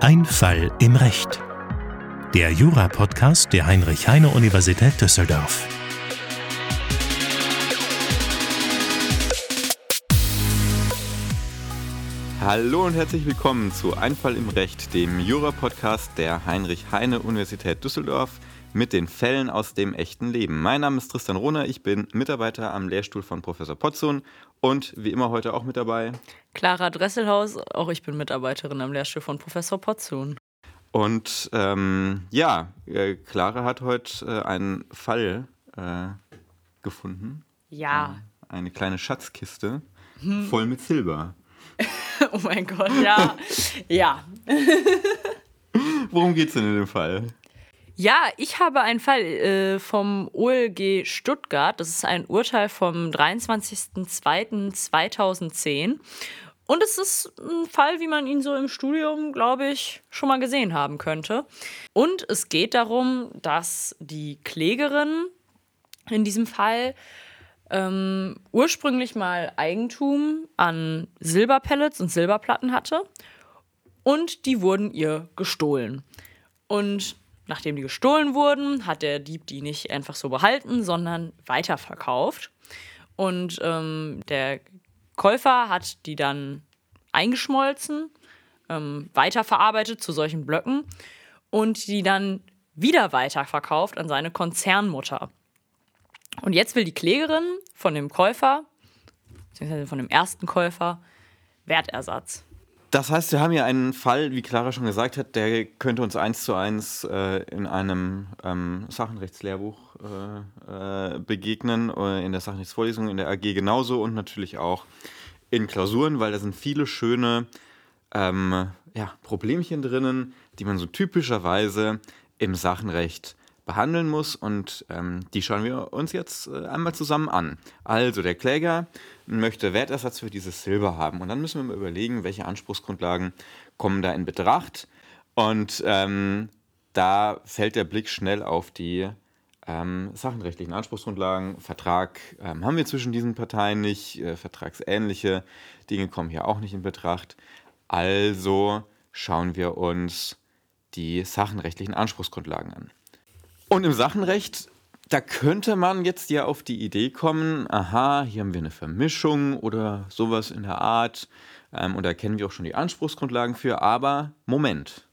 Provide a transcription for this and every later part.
Ein Fall im Recht. Der Jura-Podcast der Heinrich-Heine-Universität Düsseldorf. Hallo und herzlich willkommen zu Ein Fall im Recht, dem Jura-Podcast der Heinrich-Heine-Universität Düsseldorf mit den Fällen aus dem echten Leben. Mein Name ist Tristan Rohner, ich bin Mitarbeiter am Lehrstuhl von Professor Potzun und wie immer heute auch mit dabei Clara Dresselhaus, auch ich bin Mitarbeiterin am Lehrstuhl von Professor Potzun. Und ähm, ja, äh, Clara hat heute äh, einen Fall äh, gefunden. Ja. Eine kleine Schatzkiste hm. voll mit Silber. oh mein Gott, ja. ja. Worum geht es denn in dem Fall? Ja, ich habe einen Fall äh, vom OLG Stuttgart. Das ist ein Urteil vom 23.02.2010. Und es ist ein Fall, wie man ihn so im Studium, glaube ich, schon mal gesehen haben könnte. Und es geht darum, dass die Klägerin in diesem Fall ähm, ursprünglich mal Eigentum an Silberpellets und Silberplatten hatte. Und die wurden ihr gestohlen. Und Nachdem die gestohlen wurden, hat der Dieb die nicht einfach so behalten, sondern weiterverkauft. Und ähm, der Käufer hat die dann eingeschmolzen, ähm, weiterverarbeitet zu solchen Blöcken und die dann wieder weiterverkauft an seine Konzernmutter. Und jetzt will die Klägerin von dem Käufer, beziehungsweise von dem ersten Käufer, Wertersatz. Das heißt, wir haben hier einen Fall, wie Clara schon gesagt hat, der könnte uns eins zu eins äh, in einem ähm, Sachenrechtslehrbuch äh, äh, begegnen, äh, in der Sachenrechtsvorlesung, in der AG genauso und natürlich auch in Klausuren, weil da sind viele schöne ähm, ja, Problemchen drinnen, die man so typischerweise im Sachenrecht behandeln muss und ähm, die schauen wir uns jetzt äh, einmal zusammen an. Also der Kläger möchte Wertersatz für dieses Silber haben. Und dann müssen wir mal überlegen, welche Anspruchsgrundlagen kommen da in Betracht. Und ähm, da fällt der Blick schnell auf die ähm, sachenrechtlichen Anspruchsgrundlagen. Vertrag ähm, haben wir zwischen diesen Parteien nicht, äh, vertragsähnliche Dinge kommen hier auch nicht in Betracht. Also schauen wir uns die sachenrechtlichen Anspruchsgrundlagen an. Und im Sachenrecht da könnte man jetzt ja auf die Idee kommen, aha, hier haben wir eine Vermischung oder sowas in der Art. Ähm, und da kennen wir auch schon die Anspruchsgrundlagen für. Aber Moment,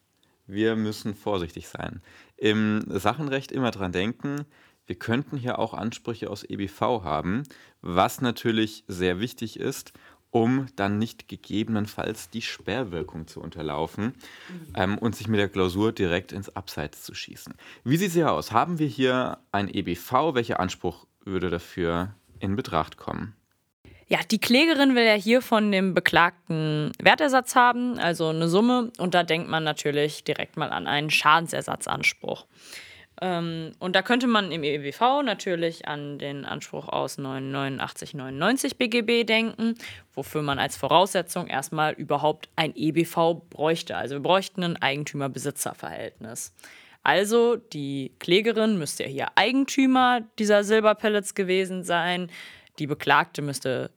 wir müssen vorsichtig sein. Im Sachenrecht immer dran denken, wir könnten hier auch Ansprüche aus EBV haben, was natürlich sehr wichtig ist um dann nicht gegebenenfalls die Sperrwirkung zu unterlaufen mhm. ähm, und sich mit der Klausur direkt ins Abseits zu schießen. Wie sieht es hier aus? Haben wir hier ein EBV? Welcher Anspruch würde dafür in Betracht kommen? Ja, die Klägerin will ja hier von dem Beklagten Wertersatz haben, also eine Summe, und da denkt man natürlich direkt mal an einen Schadensersatzanspruch. Ähm, und da könnte man im EWV natürlich an den Anspruch aus 89, 99 BGB denken, wofür man als Voraussetzung erstmal überhaupt ein EBV bräuchte. Also wir bräuchten ein Eigentümer-Besitzer-Verhältnis. Also die Klägerin müsste ja hier Eigentümer dieser Silberpellets gewesen sein. Die Beklagte müsste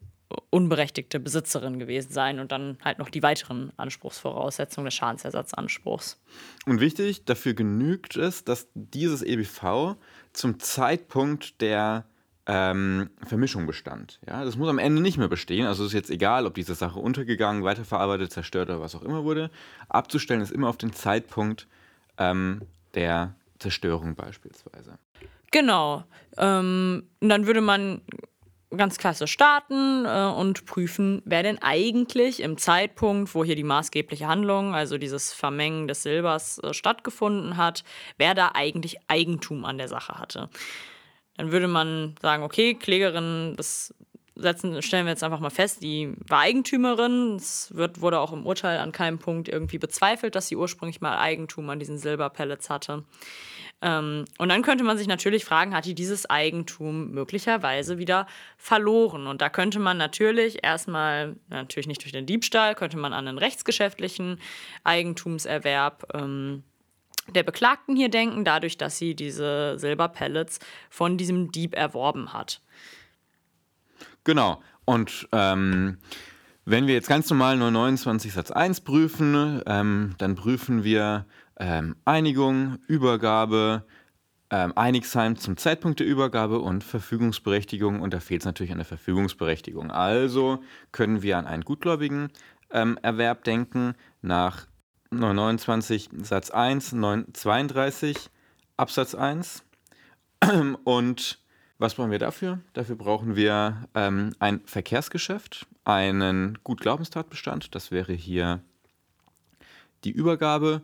unberechtigte Besitzerin gewesen sein und dann halt noch die weiteren Anspruchsvoraussetzungen des Schadensersatzanspruchs. Und wichtig, dafür genügt es, dass dieses EBV zum Zeitpunkt der ähm, Vermischung bestand. Ja, das muss am Ende nicht mehr bestehen. Also es ist jetzt egal, ob diese Sache untergegangen, weiterverarbeitet, zerstört oder was auch immer wurde. Abzustellen ist immer auf den Zeitpunkt ähm, der Zerstörung beispielsweise. Genau. Ähm, dann würde man ganz klasse starten äh, und prüfen, wer denn eigentlich im Zeitpunkt, wo hier die maßgebliche Handlung, also dieses Vermengen des Silbers äh, stattgefunden hat, wer da eigentlich Eigentum an der Sache hatte. Dann würde man sagen, okay, Klägerin, das setzen, stellen wir jetzt einfach mal fest, die war Eigentümerin. Es wird, wurde auch im Urteil an keinem Punkt irgendwie bezweifelt, dass sie ursprünglich mal Eigentum an diesen Silberpellets hatte. Ähm, und dann könnte man sich natürlich fragen, hat die dieses Eigentum möglicherweise wieder verloren? Und da könnte man natürlich erstmal, natürlich nicht durch den Diebstahl, könnte man an einen rechtsgeschäftlichen Eigentumserwerb ähm, der Beklagten hier denken, dadurch, dass sie diese Silberpellets von diesem Dieb erworben hat. Genau. Und ähm, Wenn wir jetzt ganz normal 929 Satz 1 prüfen, ähm, dann prüfen wir ähm, Einigung, Übergabe, ähm, Einigsein zum Zeitpunkt der Übergabe und Verfügungsberechtigung. Und da fehlt es natürlich an der Verfügungsberechtigung. Also können wir an einen gutgläubigen ähm, Erwerb denken nach 929 Satz 1, 932 Absatz 1. Und was brauchen wir dafür? Dafür brauchen wir ähm, ein Verkehrsgeschäft, einen Gutglaubenstatbestand, das wäre hier die Übergabe,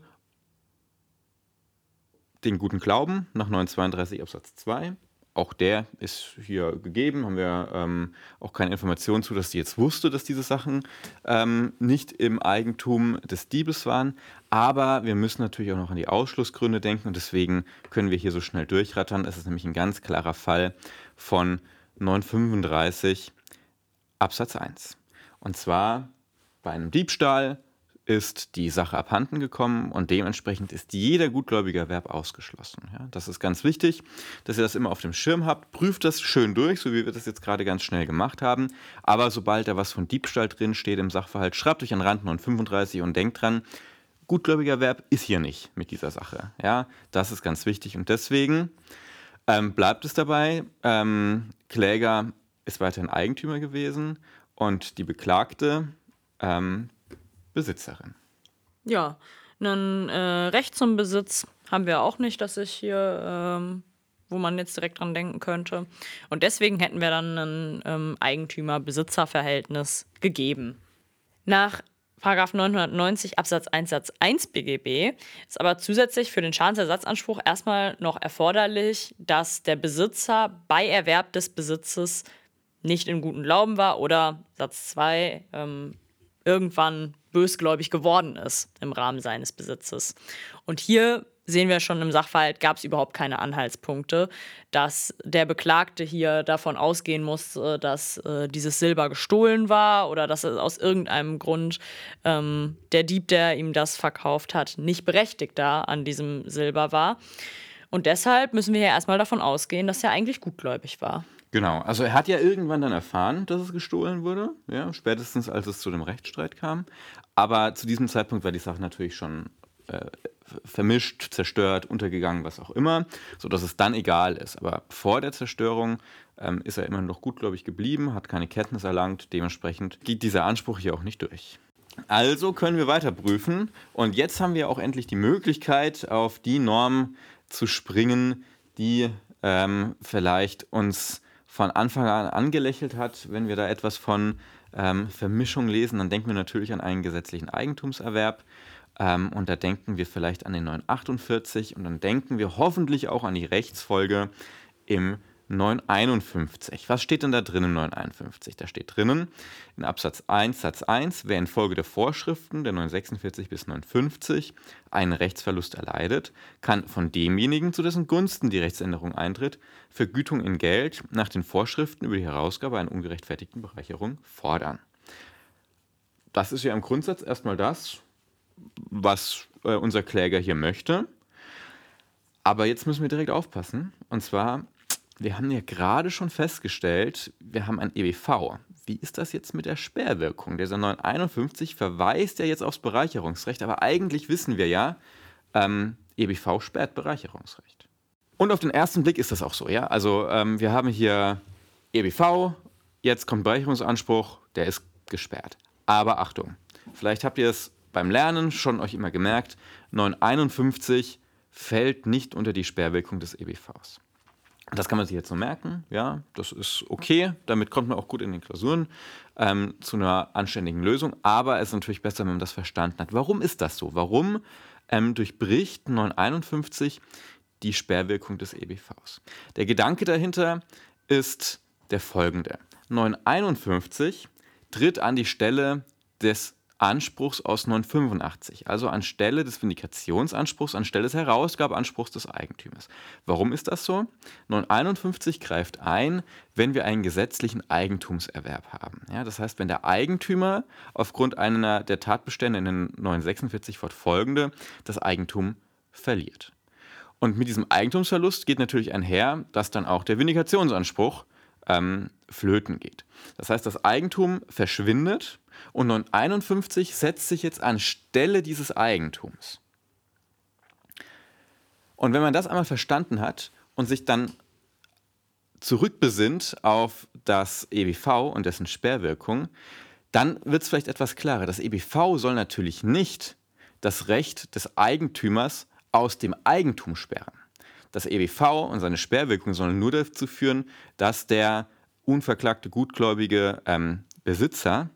den guten Glauben nach 932 Absatz 2 auch der ist hier gegeben, haben wir ähm, auch keine Informationen zu, dass sie jetzt wusste, dass diese Sachen ähm, nicht im Eigentum des Diebes waren. Aber wir müssen natürlich auch noch an die Ausschlussgründe denken und deswegen können wir hier so schnell durchrattern. Es ist nämlich ein ganz klarer Fall von 935 Absatz 1. Und zwar bei einem Diebstahl ist die Sache abhanden gekommen und dementsprechend ist jeder gutgläubige Erwerb ausgeschlossen. Ja, das ist ganz wichtig, dass ihr das immer auf dem Schirm habt. Prüft das schön durch, so wie wir das jetzt gerade ganz schnell gemacht haben. Aber sobald da was von Diebstahl drin steht im Sachverhalt, schreibt euch an Rand 935 und denkt dran, gutgläubiger Erwerb ist hier nicht mit dieser Sache. Ja, das ist ganz wichtig und deswegen ähm, bleibt es dabei. Ähm, Kläger ist weiterhin Eigentümer gewesen und die Beklagte ähm, Besitzerin. Ja, ein äh, Recht zum Besitz haben wir auch nicht, dass ich hier, ähm, wo man jetzt direkt dran denken könnte. Und deswegen hätten wir dann ein ähm, Eigentümer-Besitzer-Verhältnis gegeben. Nach 990 Absatz 1 Satz 1 BGB ist aber zusätzlich für den Schadensersatzanspruch erstmal noch erforderlich, dass der Besitzer bei Erwerb des Besitzes nicht in guten Glauben war oder Satz 2 ähm, irgendwann bösgläubig geworden ist im Rahmen seines Besitzes. Und hier sehen wir schon im Sachverhalt, gab es überhaupt keine Anhaltspunkte, dass der Beklagte hier davon ausgehen muss, dass äh, dieses Silber gestohlen war oder dass aus irgendeinem Grund ähm, der Dieb, der ihm das verkauft hat, nicht berechtigt da an diesem Silber war. Und deshalb müssen wir ja erstmal davon ausgehen, dass er eigentlich gutgläubig war. Genau, also er hat ja irgendwann dann erfahren, dass es gestohlen wurde, ja, spätestens als es zu dem Rechtsstreit kam. Aber zu diesem Zeitpunkt war die Sache natürlich schon äh, vermischt, zerstört, untergegangen, was auch immer, sodass es dann egal ist. Aber vor der Zerstörung ähm, ist er immer noch gutgläubig geblieben, hat keine Kenntnis erlangt, dementsprechend geht dieser Anspruch hier auch nicht durch. Also können wir weiter prüfen und jetzt haben wir auch endlich die Möglichkeit, auf die Norm zu springen, die ähm, vielleicht uns von Anfang an angelächelt hat. Wenn wir da etwas von ähm, Vermischung lesen, dann denken wir natürlich an einen gesetzlichen Eigentumserwerb. Ähm, und da denken wir vielleicht an den 948 und dann denken wir hoffentlich auch an die Rechtsfolge im 951. Was steht denn da drin im 951? Da steht drinnen in Absatz 1 Satz 1, wer infolge der Vorschriften der 946 bis 950 einen Rechtsverlust erleidet, kann von demjenigen, zu dessen Gunsten die Rechtsänderung eintritt, Vergütung in Geld nach den Vorschriften über die Herausgabe einer ungerechtfertigten Bereicherung fordern. Das ist ja im Grundsatz erstmal das, was äh, unser Kläger hier möchte. Aber jetzt müssen wir direkt aufpassen. Und zwar wir haben ja gerade schon festgestellt, wir haben ein EBV. Wie ist das jetzt mit der Sperrwirkung? Dieser 951 verweist ja jetzt aufs Bereicherungsrecht, aber eigentlich wissen wir ja, ähm, EBV sperrt Bereicherungsrecht. Und auf den ersten Blick ist das auch so, ja. Also ähm, wir haben hier EBV, jetzt kommt Bereicherungsanspruch, der ist gesperrt. Aber Achtung, vielleicht habt ihr es beim Lernen schon euch immer gemerkt, 951 fällt nicht unter die Sperrwirkung des EBVs. Das kann man sich jetzt so merken, ja, das ist okay, damit kommt man auch gut in den Klausuren ähm, zu einer anständigen Lösung, aber es ist natürlich besser, wenn man das verstanden hat. Warum ist das so? Warum ähm, durchbricht 951 die Sperrwirkung des EBVs? Der Gedanke dahinter ist der folgende. 951 tritt an die Stelle des Anspruchs aus 985, also anstelle des Vindikationsanspruchs, anstelle des Herausgabeanspruchs des Eigentümers. Warum ist das so? 951 greift ein, wenn wir einen gesetzlichen Eigentumserwerb haben. Ja, das heißt, wenn der Eigentümer aufgrund einer der Tatbestände in den 946 fortfolgende das Eigentum verliert. Und mit diesem Eigentumsverlust geht natürlich einher, dass dann auch der Vindikationsanspruch ähm, flöten geht. Das heißt, das Eigentum verschwindet und 951 setzt sich jetzt anstelle dieses Eigentums. Und wenn man das einmal verstanden hat und sich dann zurückbesinnt auf das EBV und dessen Sperrwirkung, dann wird es vielleicht etwas klarer. Das EBV soll natürlich nicht das Recht des Eigentümers aus dem Eigentum sperren. Das EBV und seine Sperrwirkung sollen nur dazu führen, dass der unverklagte, gutgläubige ähm, Besitzer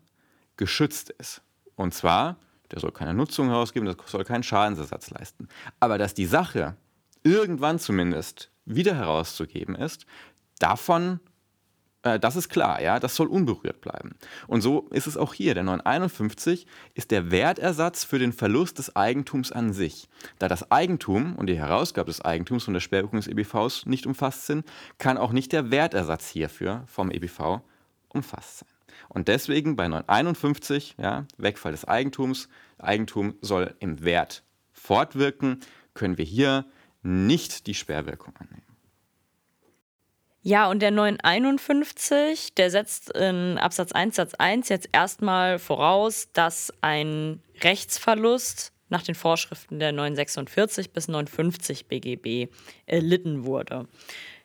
geschützt ist. Und zwar, der soll keine Nutzung herausgeben, das soll keinen Schadensersatz leisten. Aber dass die Sache irgendwann zumindest wieder herauszugeben ist, davon äh, das ist klar, ja, das soll unberührt bleiben. Und so ist es auch hier. Der 951 ist der Wertersatz für den Verlust des Eigentums an sich. Da das Eigentum und die Herausgabe des Eigentums von der Sperrwirkung des EBVs nicht umfasst sind, kann auch nicht der Wertersatz hierfür vom EBV umfasst sein. Und deswegen bei 951, ja, Wegfall des Eigentums, Eigentum soll im Wert fortwirken, können wir hier nicht die Sperrwirkung annehmen. Ja, und der 951, der setzt in Absatz 1 Satz 1 jetzt erstmal voraus, dass ein Rechtsverlust nach den Vorschriften der 946 bis 950 BGB erlitten wurde.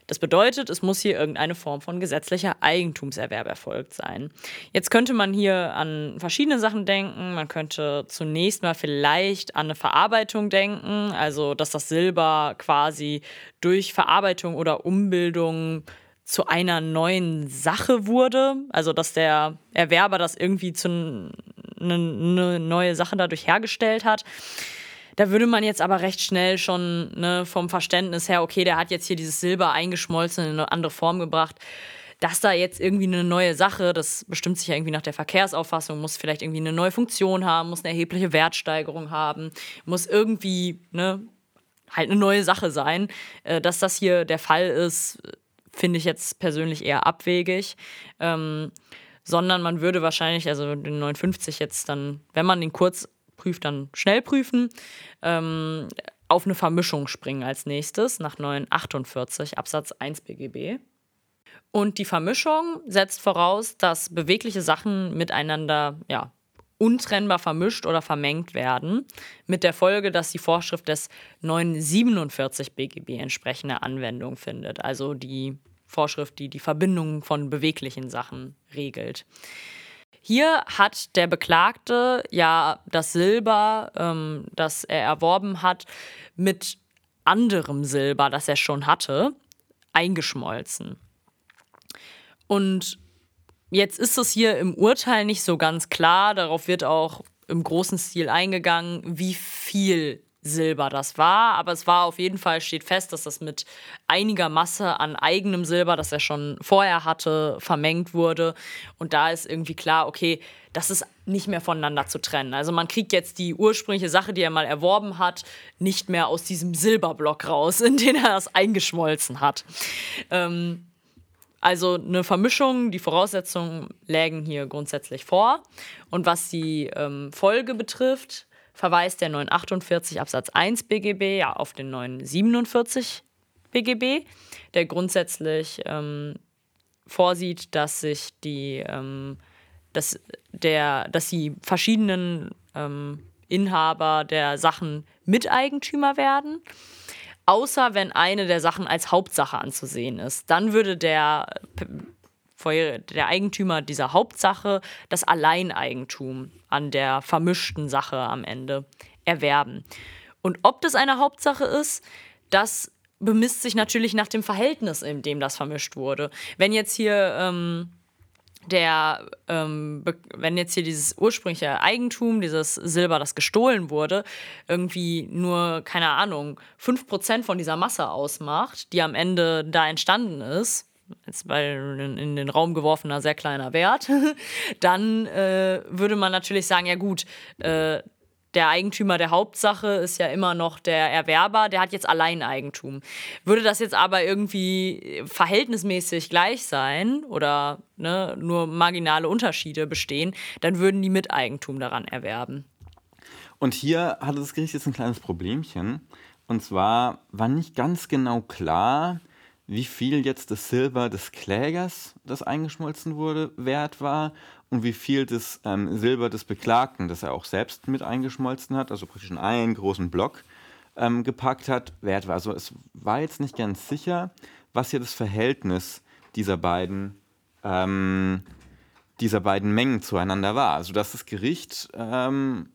Das bedeutet, es muss hier irgendeine Form von gesetzlicher Eigentumserwerb erfolgt sein. Jetzt könnte man hier an verschiedene Sachen denken. Man könnte zunächst mal vielleicht an eine Verarbeitung denken, also dass das Silber quasi durch Verarbeitung oder Umbildung zu einer neuen Sache wurde, also dass der Erwerber das irgendwie zu eine ne neue Sache dadurch hergestellt hat. Da würde man jetzt aber recht schnell schon ne, vom Verständnis her, okay, der hat jetzt hier dieses Silber eingeschmolzen in eine andere Form gebracht. Dass da jetzt irgendwie eine neue Sache, das bestimmt sich ja irgendwie nach der Verkehrsauffassung, muss vielleicht irgendwie eine neue Funktion haben, muss eine erhebliche Wertsteigerung haben, muss irgendwie ne, halt eine neue Sache sein. Äh, dass das hier der Fall ist, finde ich jetzt persönlich eher abwegig. Ähm, sondern man würde wahrscheinlich, also den 59 jetzt dann, wenn man den kurz prüft, dann schnell prüfen, ähm, auf eine Vermischung springen als nächstes nach 948 Absatz 1 BGB. Und die Vermischung setzt voraus, dass bewegliche Sachen miteinander ja, untrennbar vermischt oder vermengt werden, mit der Folge, dass die Vorschrift des 947 BGB entsprechende Anwendung findet, also die Vorschrift, die die Verbindung von beweglichen Sachen regelt. Hier hat der Beklagte ja das Silber, ähm, das er erworben hat, mit anderem Silber, das er schon hatte, eingeschmolzen. Und jetzt ist es hier im Urteil nicht so ganz klar, darauf wird auch im großen Stil eingegangen, wie viel Silber das war, aber es war auf jeden Fall, steht fest, dass das mit einiger Masse an eigenem Silber, das er schon vorher hatte, vermengt wurde. Und da ist irgendwie klar, okay, das ist nicht mehr voneinander zu trennen. Also man kriegt jetzt die ursprüngliche Sache, die er mal erworben hat, nicht mehr aus diesem Silberblock raus, in den er das eingeschmolzen hat. Ähm, also eine Vermischung, die Voraussetzungen lägen hier grundsätzlich vor. Und was die ähm, Folge betrifft, verweist der 948 Absatz 1 BGB ja auf den 947 BGB, der grundsätzlich ähm, vorsieht, dass sich die, ähm, dass der, dass die verschiedenen ähm, Inhaber der Sachen Miteigentümer werden, außer wenn eine der Sachen als Hauptsache anzusehen ist. Dann würde der der Eigentümer dieser Hauptsache das Alleineigentum an der vermischten Sache am Ende erwerben. Und ob das eine Hauptsache ist, das bemisst sich natürlich nach dem Verhältnis, in dem das vermischt wurde. Wenn jetzt hier ähm, der, ähm, wenn jetzt hier dieses ursprüngliche Eigentum, dieses Silber, das gestohlen wurde, irgendwie nur, keine Ahnung, 5% von dieser Masse ausmacht, die am Ende da entstanden ist, jetzt bei in den Raum geworfener sehr kleiner Wert, dann äh, würde man natürlich sagen, ja gut, äh, der Eigentümer der Hauptsache ist ja immer noch der Erwerber, der hat jetzt Alleineigentum. Würde das jetzt aber irgendwie verhältnismäßig gleich sein oder ne, nur marginale Unterschiede bestehen, dann würden die Miteigentum daran erwerben. Und hier hatte das Gericht jetzt ein kleines Problemchen. Und zwar war nicht ganz genau klar, wie viel jetzt das Silber des Klägers, das eingeschmolzen wurde, wert war und wie viel das ähm, Silber des Beklagten, das er auch selbst mit eingeschmolzen hat, also praktisch in einen großen Block ähm, gepackt hat, wert war. Also es war jetzt nicht ganz sicher, was hier das Verhältnis dieser beiden, ähm, dieser beiden Mengen zueinander war. Also dass das Gericht ähm,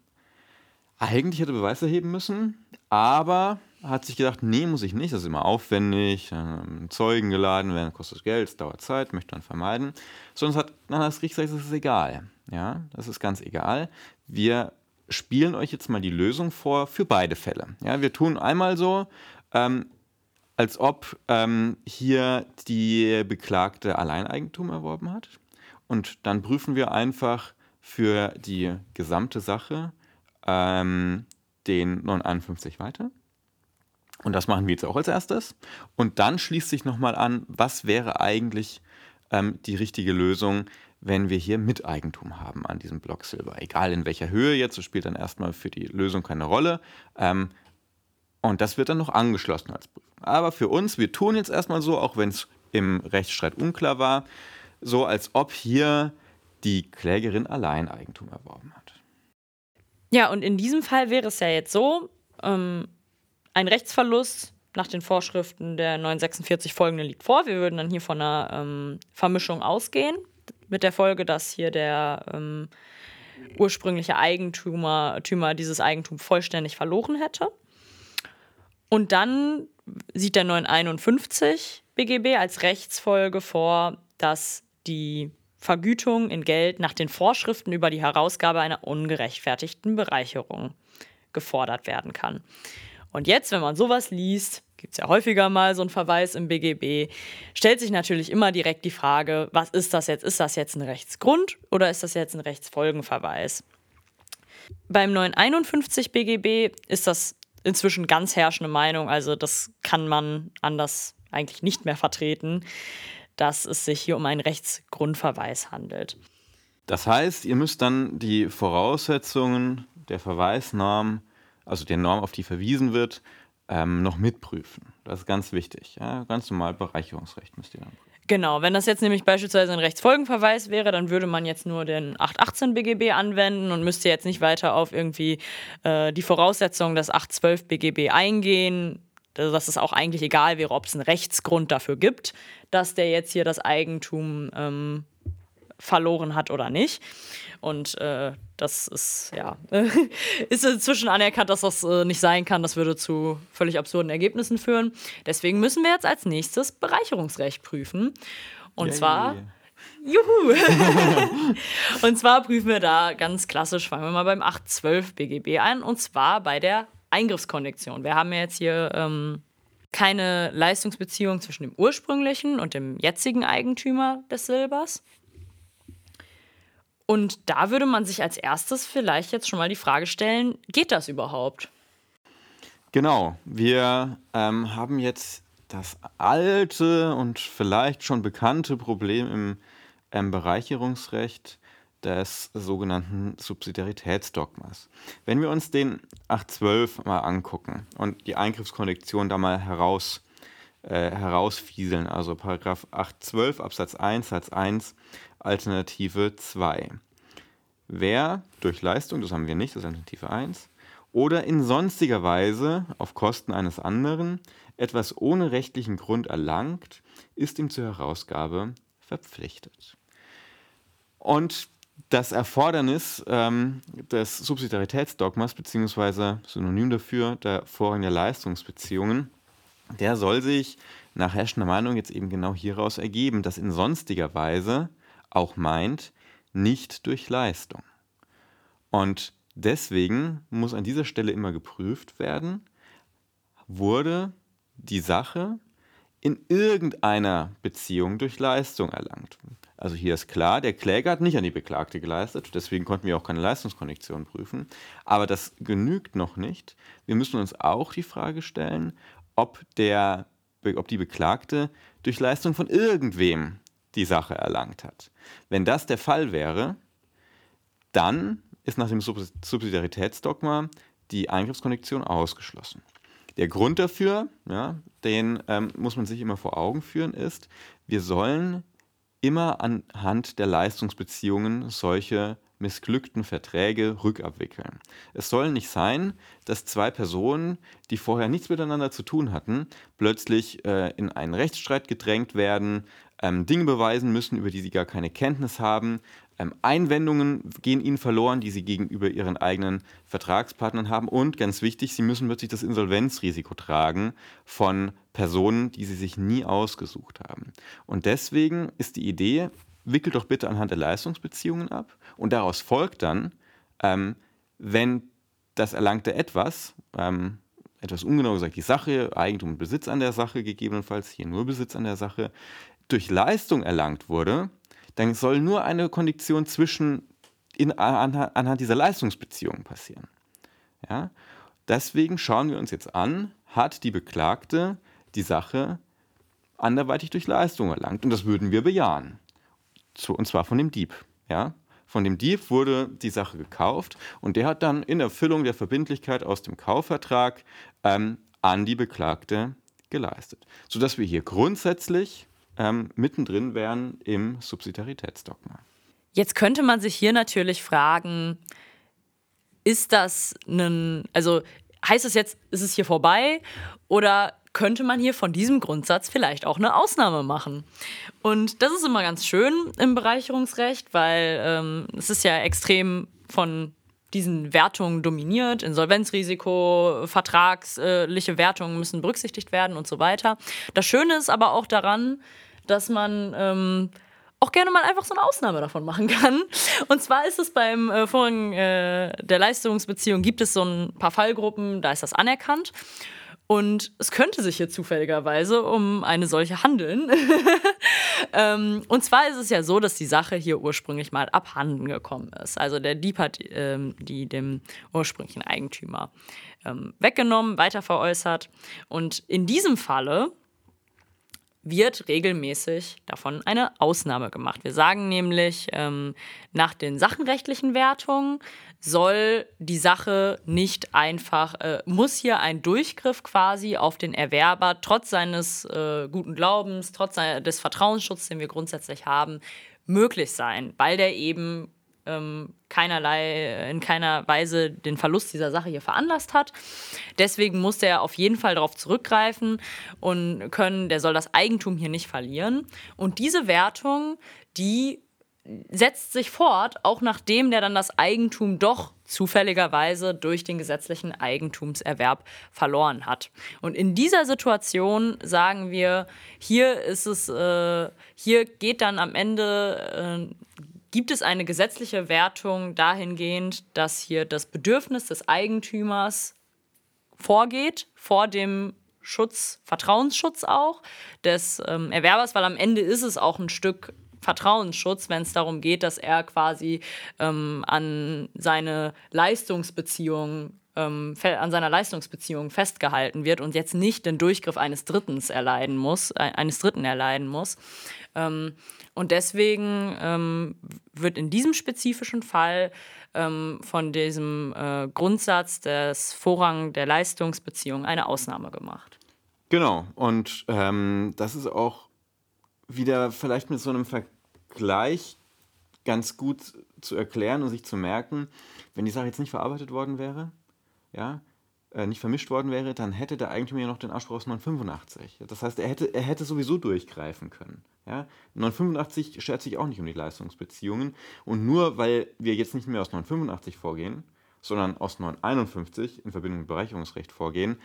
eigentlich hätte Beweis erheben müssen, aber hat sich gedacht, nee, muss ich nicht, das ist immer aufwendig, ähm, Zeugen geladen werden, kostet Geld, es dauert Zeit, möchte man vermeiden. Es hat, na, das Gericht sagt, das ist egal. Ja, das ist ganz egal. Wir spielen euch jetzt mal die Lösung vor für beide Fälle. Ja, wir tun einmal so, ähm, als ob ähm, hier die Beklagte Alleineigentum erworben hat. Und dann prüfen wir einfach für die gesamte Sache ähm, den 951 weiter. Und das machen wir jetzt auch als erstes. Und dann schließt sich nochmal an, was wäre eigentlich ähm, die richtige Lösung, wenn wir hier Miteigentum haben an diesem Block Silber. Egal in welcher Höhe jetzt, das spielt dann erstmal für die Lösung keine Rolle. Ähm, und das wird dann noch angeschlossen als Prüfung. Aber für uns, wir tun jetzt erstmal so, auch wenn es im Rechtsstreit unklar war, so als ob hier die Klägerin allein Eigentum erworben hat. Ja, und in diesem Fall wäre es ja jetzt so, ähm, ein Rechtsverlust nach den Vorschriften der 946 folgende liegt vor. Wir würden dann hier von einer ähm, Vermischung ausgehen, mit der Folge, dass hier der ähm, ursprüngliche Eigentümer Tümer dieses Eigentum vollständig verloren hätte. Und dann sieht der 951 BGB als Rechtsfolge vor, dass die Vergütung in Geld nach den Vorschriften über die Herausgabe einer ungerechtfertigten Bereicherung gefordert werden kann. Und jetzt, wenn man sowas liest, gibt es ja häufiger mal so einen Verweis im BGB, stellt sich natürlich immer direkt die Frage, was ist das jetzt? Ist das jetzt ein Rechtsgrund oder ist das jetzt ein Rechtsfolgenverweis? Beim 951 BGB ist das inzwischen ganz herrschende Meinung, also das kann man anders eigentlich nicht mehr vertreten, dass es sich hier um einen Rechtsgrundverweis handelt. Das heißt, ihr müsst dann die Voraussetzungen der Verweisnorm also der Norm, auf die verwiesen wird, ähm, noch mitprüfen. Das ist ganz wichtig. Ja? Ganz normal Bereicherungsrecht müsst ihr dann prüfen. Genau, wenn das jetzt nämlich beispielsweise ein Rechtsfolgenverweis wäre, dann würde man jetzt nur den 818 BGB anwenden und müsste jetzt nicht weiter auf irgendwie äh, die Voraussetzungen des 812 BGB eingehen. Also, dass es auch eigentlich egal wäre, ob es einen Rechtsgrund dafür gibt, dass der jetzt hier das Eigentum ähm, verloren hat oder nicht. Und äh, das ist, ja, ist inzwischen anerkannt, dass das äh, nicht sein kann. Das würde zu völlig absurden Ergebnissen führen. Deswegen müssen wir jetzt als nächstes Bereicherungsrecht prüfen. Und Yay. zwar. Juhu! und zwar prüfen wir da ganz klassisch, fangen wir mal beim 812 BGB ein, und zwar bei der Eingriffskondition. Wir haben ja jetzt hier ähm, keine Leistungsbeziehung zwischen dem ursprünglichen und dem jetzigen Eigentümer des Silbers. Und da würde man sich als erstes vielleicht jetzt schon mal die Frage stellen, geht das überhaupt? Genau, wir ähm, haben jetzt das alte und vielleicht schon bekannte Problem im ähm, Bereicherungsrecht des sogenannten Subsidiaritätsdogmas. Wenn wir uns den 812 mal angucken und die Eingriffskondition da mal heraus, äh, herausfieseln, also Paragraph 812 Absatz 1 Satz 1 Alternative 2. Wer durch Leistung, das haben wir nicht, das ist Alternative 1, oder in sonstiger Weise auf Kosten eines anderen etwas ohne rechtlichen Grund erlangt, ist ihm zur Herausgabe verpflichtet. Und das Erfordernis ähm, des Subsidiaritätsdogmas, beziehungsweise Synonym dafür der Vorrang der Leistungsbeziehungen, der soll sich nach herrschender Meinung jetzt eben genau hieraus ergeben, dass in sonstiger Weise auch meint, nicht durch Leistung. Und deswegen muss an dieser Stelle immer geprüft werden, wurde die Sache in irgendeiner Beziehung durch Leistung erlangt. Also hier ist klar, der Kläger hat nicht an die Beklagte geleistet, deswegen konnten wir auch keine Leistungskondition prüfen. Aber das genügt noch nicht. Wir müssen uns auch die Frage stellen, ob, der, ob die Beklagte durch Leistung von irgendwem die Sache erlangt hat. Wenn das der Fall wäre, dann ist nach dem Subsidiaritätsdogma die Eingriffskondition ausgeschlossen. Der Grund dafür, ja, den ähm, muss man sich immer vor Augen führen, ist, wir sollen immer anhand der Leistungsbeziehungen solche missglückten Verträge rückabwickeln. Es soll nicht sein, dass zwei Personen, die vorher nichts miteinander zu tun hatten, plötzlich äh, in einen Rechtsstreit gedrängt werden, ähm, Dinge beweisen müssen, über die sie gar keine Kenntnis haben. Ähm, Einwendungen gehen ihnen verloren, die sie gegenüber ihren eigenen Vertragspartnern haben. Und ganz wichtig, sie müssen plötzlich das Insolvenzrisiko tragen von Personen, die sie sich nie ausgesucht haben. Und deswegen ist die Idee, wickelt doch bitte anhand der Leistungsbeziehungen ab. Und daraus folgt dann, ähm, wenn das erlangte etwas, ähm, etwas ungenau gesagt, die Sache, Eigentum und Besitz an der Sache gegebenenfalls, hier nur Besitz an der Sache, durch Leistung erlangt wurde, dann soll nur eine Kondition zwischen in, anhand, dieser Leistungsbeziehung passieren. Ja? Deswegen schauen wir uns jetzt an, hat die Beklagte die Sache anderweitig durch Leistung erlangt. Und das würden wir bejahen. Und zwar von dem Dieb. Ja? Von dem Dieb wurde die Sache gekauft und der hat dann in Erfüllung der Verbindlichkeit aus dem Kaufvertrag ähm, an die Beklagte geleistet. Sodass wir hier grundsätzlich ähm, mittendrin wären im Subsidiaritätsdogma. Jetzt könnte man sich hier natürlich fragen, ist das ein, also heißt es jetzt, ist es hier vorbei oder könnte man hier von diesem Grundsatz vielleicht auch eine Ausnahme machen? Und das ist immer ganz schön im Bereicherungsrecht, weil ähm, es ist ja extrem von diesen Wertungen dominiert. Insolvenzrisiko, vertragsliche Wertungen müssen berücksichtigt werden und so weiter. Das Schöne ist aber auch daran, dass man ähm, auch gerne mal einfach so eine Ausnahme davon machen kann. Und zwar ist es beim äh, Vorrang äh, der Leistungsbeziehung, gibt es so ein paar Fallgruppen, da ist das anerkannt. Und es könnte sich hier zufälligerweise um eine solche handeln. ähm, und zwar ist es ja so, dass die Sache hier ursprünglich mal abhanden gekommen ist. Also der Dieb hat ähm, die dem ursprünglichen Eigentümer ähm, weggenommen, weiterveräußert. Und in diesem Falle wird regelmäßig davon eine Ausnahme gemacht. Wir sagen nämlich, ähm, nach den sachenrechtlichen Wertungen soll die Sache nicht einfach, äh, muss hier ein Durchgriff quasi auf den Erwerber trotz seines äh, guten Glaubens, trotz des Vertrauensschutzes, den wir grundsätzlich haben, möglich sein, weil der eben ähm, keinerlei, in keiner Weise den Verlust dieser Sache hier veranlasst hat. Deswegen muss er auf jeden Fall darauf zurückgreifen und können, der soll das Eigentum hier nicht verlieren. Und diese Wertung, die setzt sich fort, auch nachdem der dann das Eigentum doch zufälligerweise durch den gesetzlichen Eigentumserwerb verloren hat. Und in dieser Situation sagen wir, hier ist es, äh, hier geht dann am Ende äh, gibt es eine gesetzliche Wertung dahingehend, dass hier das Bedürfnis des Eigentümers vorgeht, vor dem Schutz, Vertrauensschutz auch des ähm, Erwerbers, weil am Ende ist es auch ein Stück Vertrauensschutz, wenn es darum geht, dass er quasi ähm, an seine Leistungsbeziehung ähm, an seiner Leistungsbeziehung festgehalten wird und jetzt nicht den Durchgriff eines Drittens erleiden muss, äh, eines Dritten erleiden muss. Ähm, und deswegen ähm, wird in diesem spezifischen Fall von diesem äh, Grundsatz des Vorrang der Leistungsbeziehung eine Ausnahme gemacht. Genau, und das ist auch wieder vielleicht mit so einem Vergleich ganz gut zu erklären und sich zu merken, wenn die Sache jetzt nicht verarbeitet worden wäre, ja, äh, nicht vermischt worden wäre, dann hätte der Eigentümer ja noch den Anspruch aus 985. Das heißt, er hätte, er hätte sowieso durchgreifen können. Ja? 985 schert sich auch nicht um die Leistungsbeziehungen. Und nur weil wir jetzt nicht mehr aus 985 vorgehen, sondern aus 951 in Verbindung mit Bereicherungsrecht vorgehen,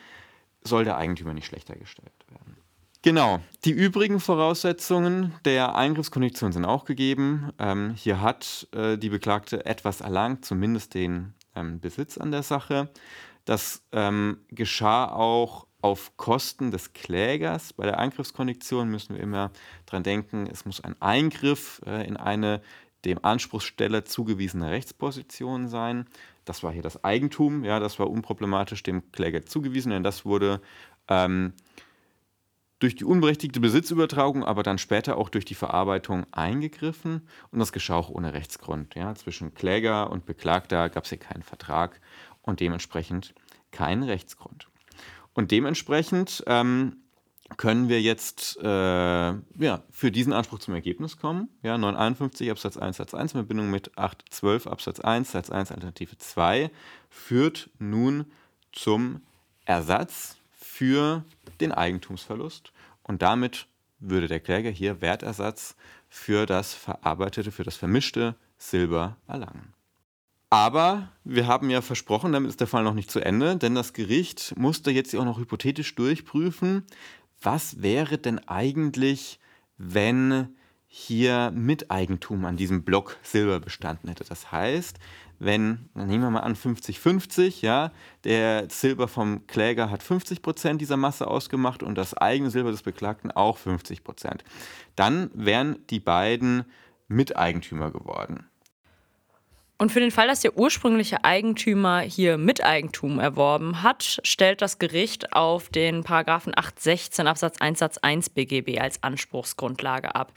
soll der Eigentümer nicht schlechter gestellt werden. Genau, die übrigen Voraussetzungen der Eingriffskondition sind auch gegeben. Ähm, hier hat äh, die Beklagte etwas erlangt, zumindest den ähm, Besitz an der Sache. Das ähm, geschah auch auf Kosten des Klägers. Bei der Eingriffskondition müssen wir immer daran denken, es muss ein Eingriff äh, in eine dem Anspruchssteller zugewiesene Rechtsposition sein. Das war hier das Eigentum, ja, das war unproblematisch dem Kläger zugewiesen, denn das wurde ähm, durch die unberechtigte Besitzübertragung, aber dann später auch durch die Verarbeitung eingegriffen und das geschah auch ohne Rechtsgrund. Ja. Zwischen Kläger und Beklagter gab es hier keinen Vertrag und dementsprechend keinen Rechtsgrund. Und dementsprechend ähm, können wir jetzt äh, ja, für diesen Anspruch zum Ergebnis kommen. Ja, 951 Absatz 1 Satz 1 in Verbindung mit 812 Absatz 1 Satz 1 Alternative 2 führt nun zum Ersatz für den Eigentumsverlust und damit würde der Kläger hier Wertersatz für das verarbeitete, für das vermischte Silber erlangen. Aber wir haben ja versprochen, damit ist der Fall noch nicht zu Ende, denn das Gericht musste jetzt auch noch hypothetisch durchprüfen, was wäre denn eigentlich, wenn hier Miteigentum an diesem Block Silber bestanden hätte. Das heißt, wenn, dann nehmen wir mal an 50-50, ja, der Silber vom Kläger hat 50 Prozent dieser Masse ausgemacht und das eigene Silber des Beklagten auch 50 Prozent. Dann wären die beiden Miteigentümer geworden. Und für den Fall, dass der ursprüngliche Eigentümer hier Miteigentum erworben hat, stellt das Gericht auf den Paragraphen 816 Absatz 1 Satz 1 BGB als Anspruchsgrundlage ab.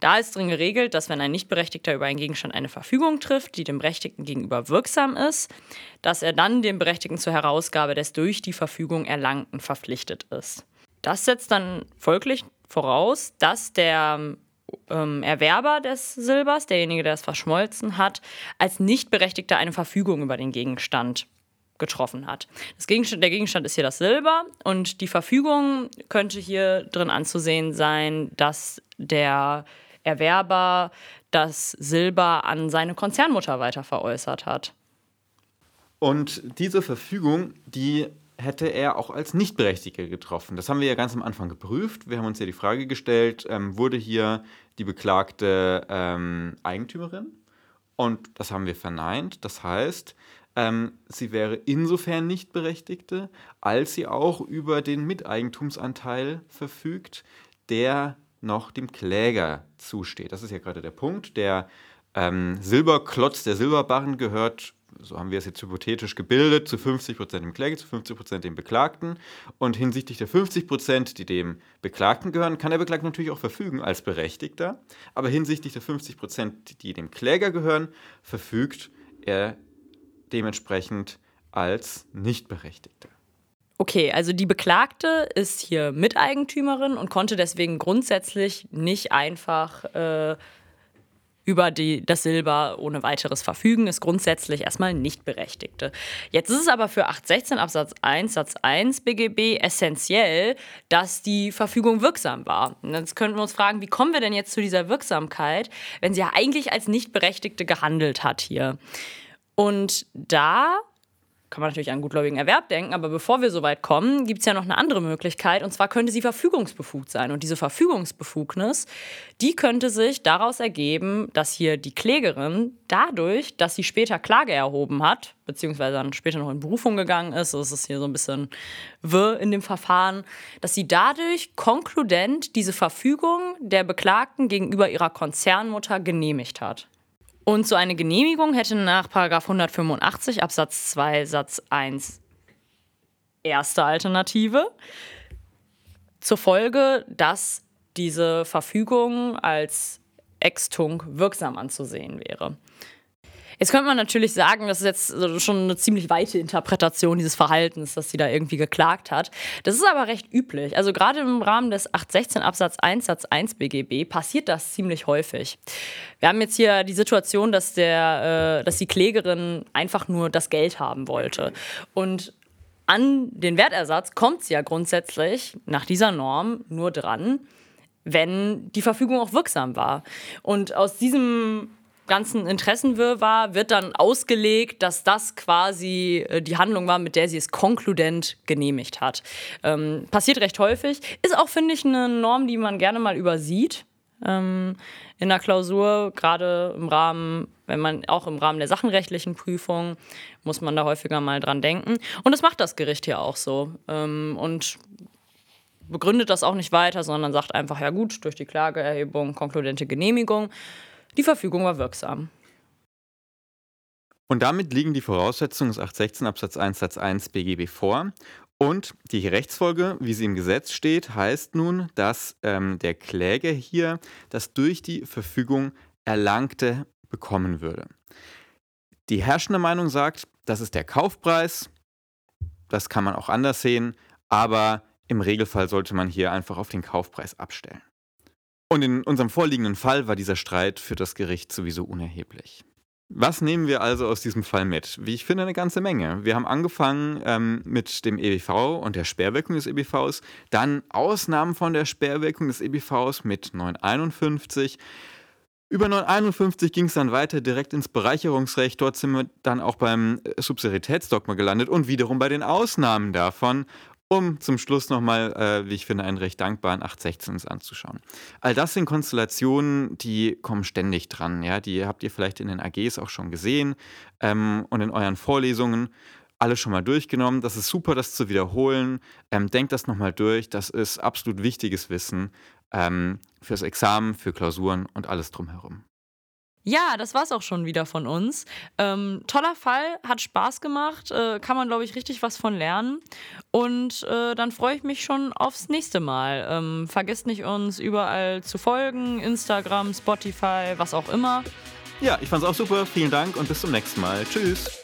Da ist drin geregelt, dass wenn ein Nichtberechtigter über einen Gegenstand eine Verfügung trifft, die dem Berechtigten gegenüber wirksam ist, dass er dann dem Berechtigten zur Herausgabe des durch die Verfügung Erlangten verpflichtet ist. Das setzt dann folglich voraus, dass der ähm, Erwerber des Silbers, derjenige, der es verschmolzen hat, als Nichtberechtigter eine Verfügung über den Gegenstand getroffen hat. Gegenstand, der Gegenstand ist hier das Silber und die Verfügung könnte hier drin anzusehen sein, dass der Erwerber das Silber an seine Konzernmutter weiter veräußert hat. Und diese Verfügung, die hätte er auch als Nichtberechtigter getroffen. Das haben wir ja ganz am Anfang geprüft. Wir haben uns ja die Frage gestellt, ähm, wurde hier die beklagte ähm, Eigentümerin? Und das haben wir verneint. Das heißt, ähm, sie wäre insofern Nichtberechtigte, als sie auch über den Miteigentumsanteil verfügt, der noch dem Kläger zusteht. Das ist ja gerade der Punkt. Der ähm, Silberklotz, der Silberbarren gehört so haben wir es jetzt hypothetisch gebildet, zu 50 Prozent dem Kläger, zu 50 Prozent dem Beklagten. Und hinsichtlich der 50 Prozent, die dem Beklagten gehören, kann der Beklagte natürlich auch verfügen als Berechtigter. Aber hinsichtlich der 50 Prozent, die dem Kläger gehören, verfügt er dementsprechend als Nichtberechtigter. Okay, also die Beklagte ist hier Miteigentümerin und konnte deswegen grundsätzlich nicht einfach äh, über die, das Silber ohne weiteres verfügen, ist grundsätzlich erstmal nicht Berechtigte. Jetzt ist es aber für 816 Absatz 1 Satz 1 BGB essentiell, dass die Verfügung wirksam war. Und jetzt könnten wir uns fragen, wie kommen wir denn jetzt zu dieser Wirksamkeit, wenn sie ja eigentlich als Nicht-Berechtigte gehandelt hat hier? Und da kann man natürlich an gutgläubigen Erwerb denken, aber bevor wir so weit kommen, gibt es ja noch eine andere Möglichkeit und zwar könnte sie verfügungsbefugt sein. Und diese Verfügungsbefugnis, die könnte sich daraus ergeben, dass hier die Klägerin dadurch, dass sie später Klage erhoben hat, beziehungsweise dann später noch in Berufung gegangen ist, das ist hier so ein bisschen wirr in dem Verfahren, dass sie dadurch konkludent diese Verfügung der Beklagten gegenüber ihrer Konzernmutter genehmigt hat. Und so eine Genehmigung hätte nach 185 Absatz 2 Satz 1 erste Alternative zur Folge, dass diese Verfügung als Extung wirksam anzusehen wäre. Jetzt könnte man natürlich sagen, das ist jetzt schon eine ziemlich weite Interpretation dieses Verhaltens, dass sie da irgendwie geklagt hat. Das ist aber recht üblich. Also gerade im Rahmen des 816 Absatz 1 Satz 1 BGB passiert das ziemlich häufig. Wir haben jetzt hier die Situation, dass, der, äh, dass die Klägerin einfach nur das Geld haben wollte. Und an den Wertersatz kommt sie ja grundsätzlich nach dieser Norm nur dran, wenn die Verfügung auch wirksam war. Und aus diesem ganzen Interessenwirrwarr wird dann ausgelegt, dass das quasi äh, die Handlung war, mit der sie es konkludent genehmigt hat. Ähm, passiert recht häufig. Ist auch, finde ich, eine Norm, die man gerne mal übersieht. Ähm, in der Klausur, gerade im Rahmen, wenn man auch im Rahmen der sachenrechtlichen Prüfung, muss man da häufiger mal dran denken. Und das macht das Gericht hier auch so. Ähm, und begründet das auch nicht weiter, sondern sagt einfach, ja gut, durch die Klageerhebung, konkludente Genehmigung. Die Verfügung war wirksam. Und damit liegen die Voraussetzungen des 816 Absatz 1 Satz 1 BGB vor. Und die Rechtsfolge, wie sie im Gesetz steht, heißt nun, dass ähm, der Kläger hier das durch die Verfügung Erlangte bekommen würde. Die herrschende Meinung sagt, das ist der Kaufpreis. Das kann man auch anders sehen. aber im Regelfall sollte man hier einfach auf den Kaufpreis abstellen. Und in unserem vorliegenden Fall war dieser Streit für das Gericht sowieso unerheblich. Was nehmen wir also aus diesem Fall mit? Wie ich finde, eine ganze Menge. Wir haben angefangen ähm, mit dem EBV und der Sperrwirkung des EBVs, dann Ausnahmen von der Sperrwirkung des EBVs mit 951. Über 951 ging es dann weiter direkt ins Bereicherungsrecht. Dort sind wir dann auch beim Subsidiaritätsdogma gelandet und wiederum bei den Ausnahmen davon um zum Schluss nochmal, äh, wie ich finde, einen recht dankbaren 816 anzuschauen. All das sind Konstellationen, die kommen ständig dran. Ja? Die habt ihr vielleicht in den AGs auch schon gesehen ähm, und in euren Vorlesungen alle schon mal durchgenommen. Das ist super, das zu wiederholen. Ähm, denkt das nochmal durch. Das ist absolut wichtiges Wissen ähm, fürs Examen, für Klausuren und alles drumherum. Ja, das war's auch schon wieder von uns. Ähm, toller Fall, hat Spaß gemacht, äh, kann man, glaube ich, richtig was von lernen. Und äh, dann freue ich mich schon aufs nächste Mal. Ähm, vergesst nicht, uns überall zu folgen: Instagram, Spotify, was auch immer. Ja, ich fand's auch super. Vielen Dank und bis zum nächsten Mal. Tschüss.